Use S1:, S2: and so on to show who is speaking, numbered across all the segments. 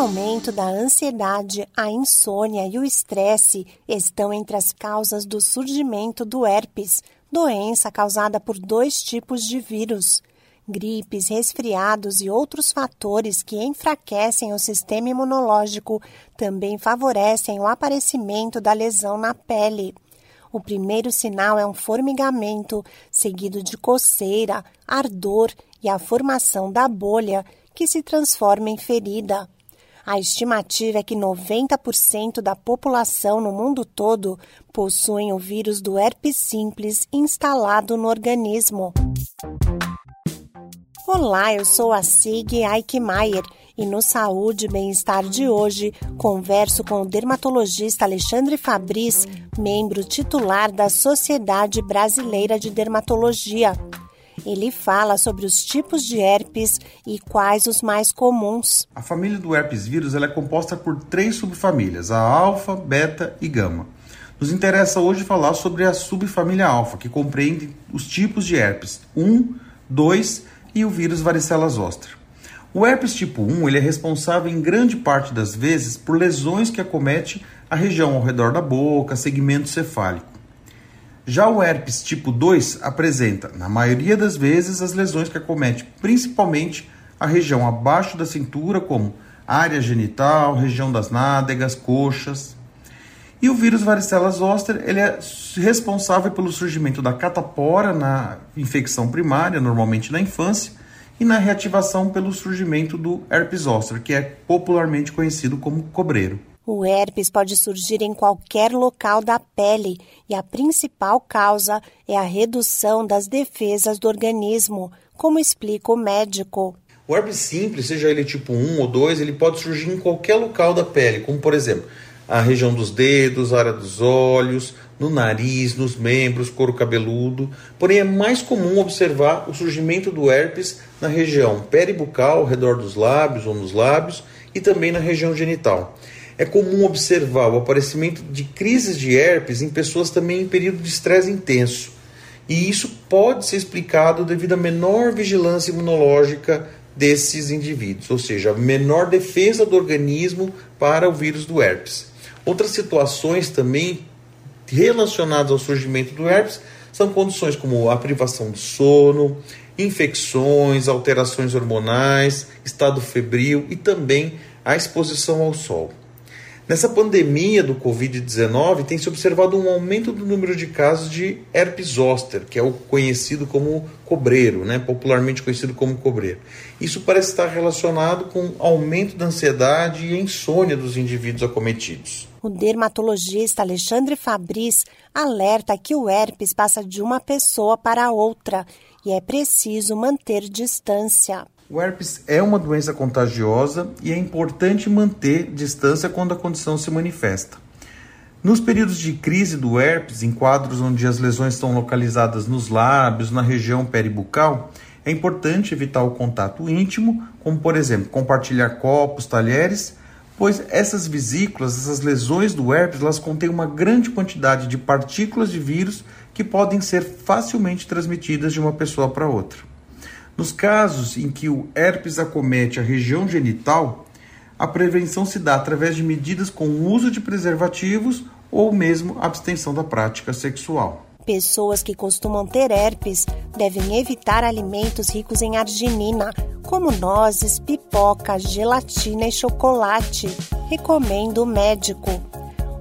S1: aumento da ansiedade, a insônia e o estresse estão entre as causas do surgimento do herpes, doença causada por dois tipos de vírus. Gripes, resfriados e outros fatores que enfraquecem o sistema imunológico também favorecem o aparecimento da lesão na pele. O primeiro sinal é um formigamento, seguido de coceira, ardor e a formação da bolha, que se transforma em ferida. A estimativa é que 90% da população no mundo todo possuem o vírus do herpes simples instalado no organismo. Olá, eu sou a Sig Eichmeier e no Saúde e Bem-Estar de hoje converso com o dermatologista Alexandre Fabris, membro titular da Sociedade Brasileira de Dermatologia. Ele fala sobre os tipos de herpes e quais os mais comuns.
S2: A família do herpes vírus é composta por três subfamílias, a alfa, beta e gama. Nos interessa hoje falar sobre a subfamília alfa, que compreende os tipos de herpes 1, 2 e o vírus varicela zoster. O herpes tipo 1 ele é responsável em grande parte das vezes por lesões que acomete a região ao redor da boca, segmento cefálico. Já o herpes tipo 2 apresenta, na maioria das vezes, as lesões que acometem principalmente a região abaixo da cintura, como área genital, região das nádegas, coxas. E o vírus varicela zoster, ele é responsável pelo surgimento da catapora na infecção primária, normalmente na infância, e na reativação pelo surgimento do herpes zoster, que é popularmente conhecido como cobreiro.
S1: O herpes pode surgir em qualquer local da pele e a principal causa é a redução das defesas do organismo, como explica o médico.
S2: O herpes simples, seja ele tipo 1 ou 2, ele pode surgir em qualquer local da pele, como por exemplo, a região dos dedos, a área dos olhos, no nariz, nos membros, couro cabeludo. Porém, é mais comum observar o surgimento do herpes na região peribucal, ao redor dos lábios ou nos lábios, e também na região genital. É comum observar o aparecimento de crises de herpes em pessoas também em período de estresse intenso. E isso pode ser explicado devido à menor vigilância imunológica desses indivíduos, ou seja, a menor defesa do organismo para o vírus do herpes. Outras situações também relacionadas ao surgimento do herpes são condições como a privação do sono, infecções, alterações hormonais, estado febril e também a exposição ao sol. Nessa pandemia do Covid-19, tem se observado um aumento do número de casos de herpes zoster, que é o conhecido como cobreiro, né? popularmente conhecido como cobreiro. Isso parece estar relacionado com aumento da ansiedade e insônia dos indivíduos acometidos.
S1: O dermatologista Alexandre Fabris alerta que o herpes passa de uma pessoa para outra e é preciso manter distância.
S2: O herpes é uma doença contagiosa e é importante manter distância quando a condição se manifesta. Nos períodos de crise do herpes, em quadros onde as lesões estão localizadas nos lábios, na região peribucal, é importante evitar o contato íntimo, como por exemplo, compartilhar copos, talheres, pois essas vesículas, essas lesões do herpes, elas contêm uma grande quantidade de partículas de vírus que podem ser facilmente transmitidas de uma pessoa para outra. Nos casos em que o herpes acomete a região genital, a prevenção se dá através de medidas com o uso de preservativos ou mesmo abstenção da prática sexual.
S1: Pessoas que costumam ter herpes devem evitar alimentos ricos em arginina, como nozes, pipoca, gelatina e chocolate. Recomendo o médico.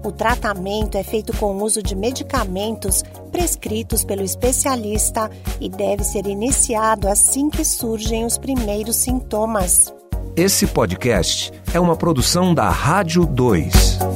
S1: O tratamento é feito com o uso de medicamentos prescritos pelo especialista e deve ser iniciado assim que surgem os primeiros sintomas.
S3: Esse podcast é uma produção da Rádio 2.